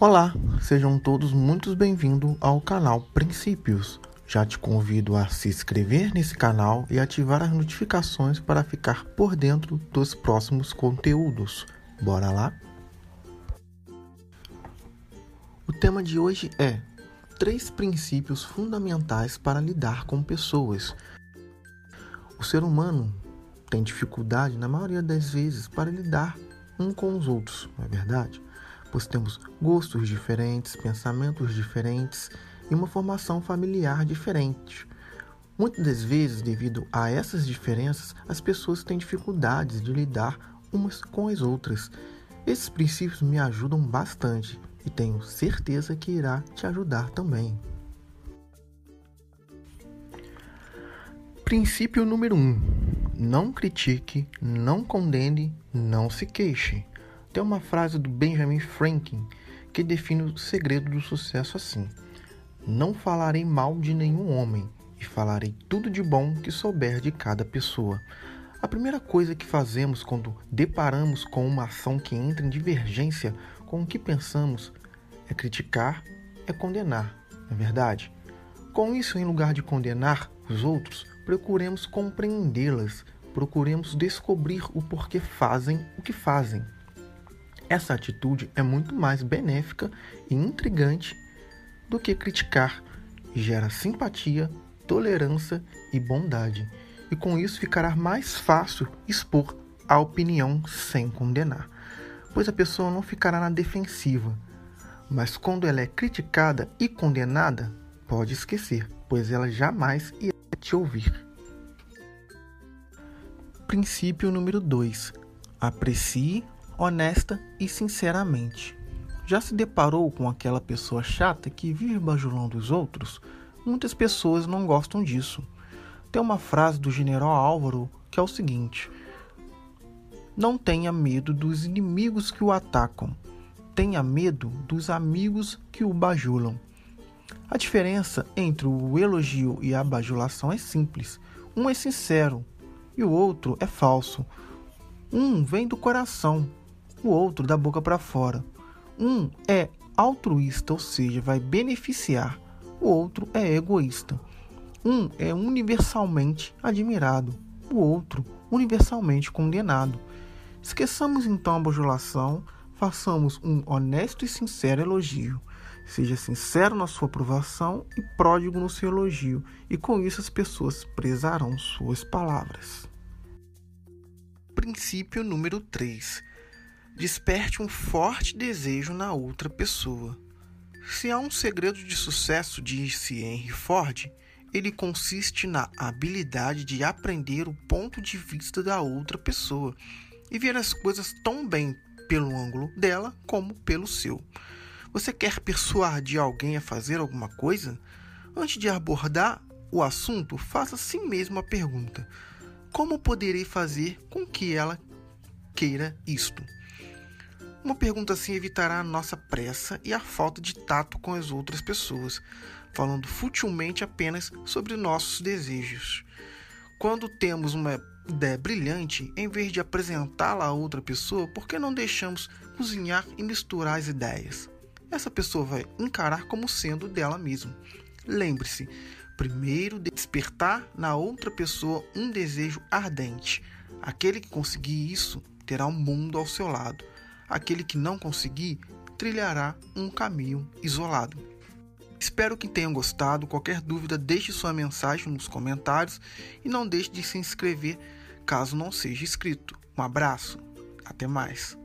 Olá, sejam todos muito bem-vindos ao canal Princípios. Já te convido a se inscrever nesse canal e ativar as notificações para ficar por dentro dos próximos conteúdos. Bora lá? O tema de hoje é três princípios fundamentais para lidar com pessoas. O ser humano tem dificuldade, na maioria das vezes, para lidar um com os outros, não é verdade? Pois temos gostos diferentes, pensamentos diferentes e uma formação familiar diferente. Muitas das vezes, devido a essas diferenças, as pessoas têm dificuldades de lidar umas com as outras. Esses princípios me ajudam bastante e tenho certeza que irá te ajudar também. Princípio número 1: um, Não critique, não condene, não se queixe. Tem uma frase do Benjamin Franklin que define o segredo do sucesso assim: Não falarei mal de nenhum homem e falarei tudo de bom que souber de cada pessoa. A primeira coisa que fazemos quando deparamos com uma ação que entra em divergência com o que pensamos é criticar, é condenar, não é verdade? Com isso, em lugar de condenar os outros, procuremos compreendê-las, procuremos descobrir o porquê fazem o que fazem. Essa atitude é muito mais benéfica e intrigante do que criticar gera simpatia, tolerância e bondade. E com isso ficará mais fácil expor a opinião sem condenar, pois a pessoa não ficará na defensiva. Mas quando ela é criticada e condenada, pode esquecer, pois ela jamais irá te ouvir. Princípio número 2: Aprecie honesta e sinceramente. Já se deparou com aquela pessoa chata que vive bajulando os outros? Muitas pessoas não gostam disso. Tem uma frase do general Álvaro que é o seguinte: Não tenha medo dos inimigos que o atacam, tenha medo dos amigos que o bajulam. A diferença entre o elogio e a bajulação é simples. Um é sincero e o outro é falso. Um vem do coração, o outro da boca para fora. Um é altruísta, ou seja, vai beneficiar, o outro é egoísta. Um é universalmente admirado, o outro universalmente condenado. Esqueçamos então a bajulação, façamos um honesto e sincero elogio. Seja sincero na sua aprovação e pródigo no seu elogio, e com isso as pessoas prezarão suas palavras. Princípio número 3. Desperte um forte desejo na outra pessoa. Se há um segredo de sucesso, disse Henry Ford, ele consiste na habilidade de aprender o ponto de vista da outra pessoa e ver as coisas tão bem pelo ângulo dela como pelo seu. Você quer persuadir alguém a fazer alguma coisa? Antes de abordar o assunto, faça a si mesmo a pergunta: Como poderei fazer com que ela queira isto? Uma pergunta assim evitará a nossa pressa e a falta de tato com as outras pessoas, falando futilmente apenas sobre nossos desejos. Quando temos uma ideia brilhante, em vez de apresentá-la a outra pessoa, por que não deixamos cozinhar e misturar as ideias? essa pessoa vai encarar como sendo dela mesma. Lembre-se, primeiro despertar na outra pessoa um desejo ardente. Aquele que conseguir isso terá o um mundo ao seu lado. Aquele que não conseguir trilhará um caminho isolado. Espero que tenham gostado. Qualquer dúvida, deixe sua mensagem nos comentários e não deixe de se inscrever caso não seja inscrito. Um abraço, até mais.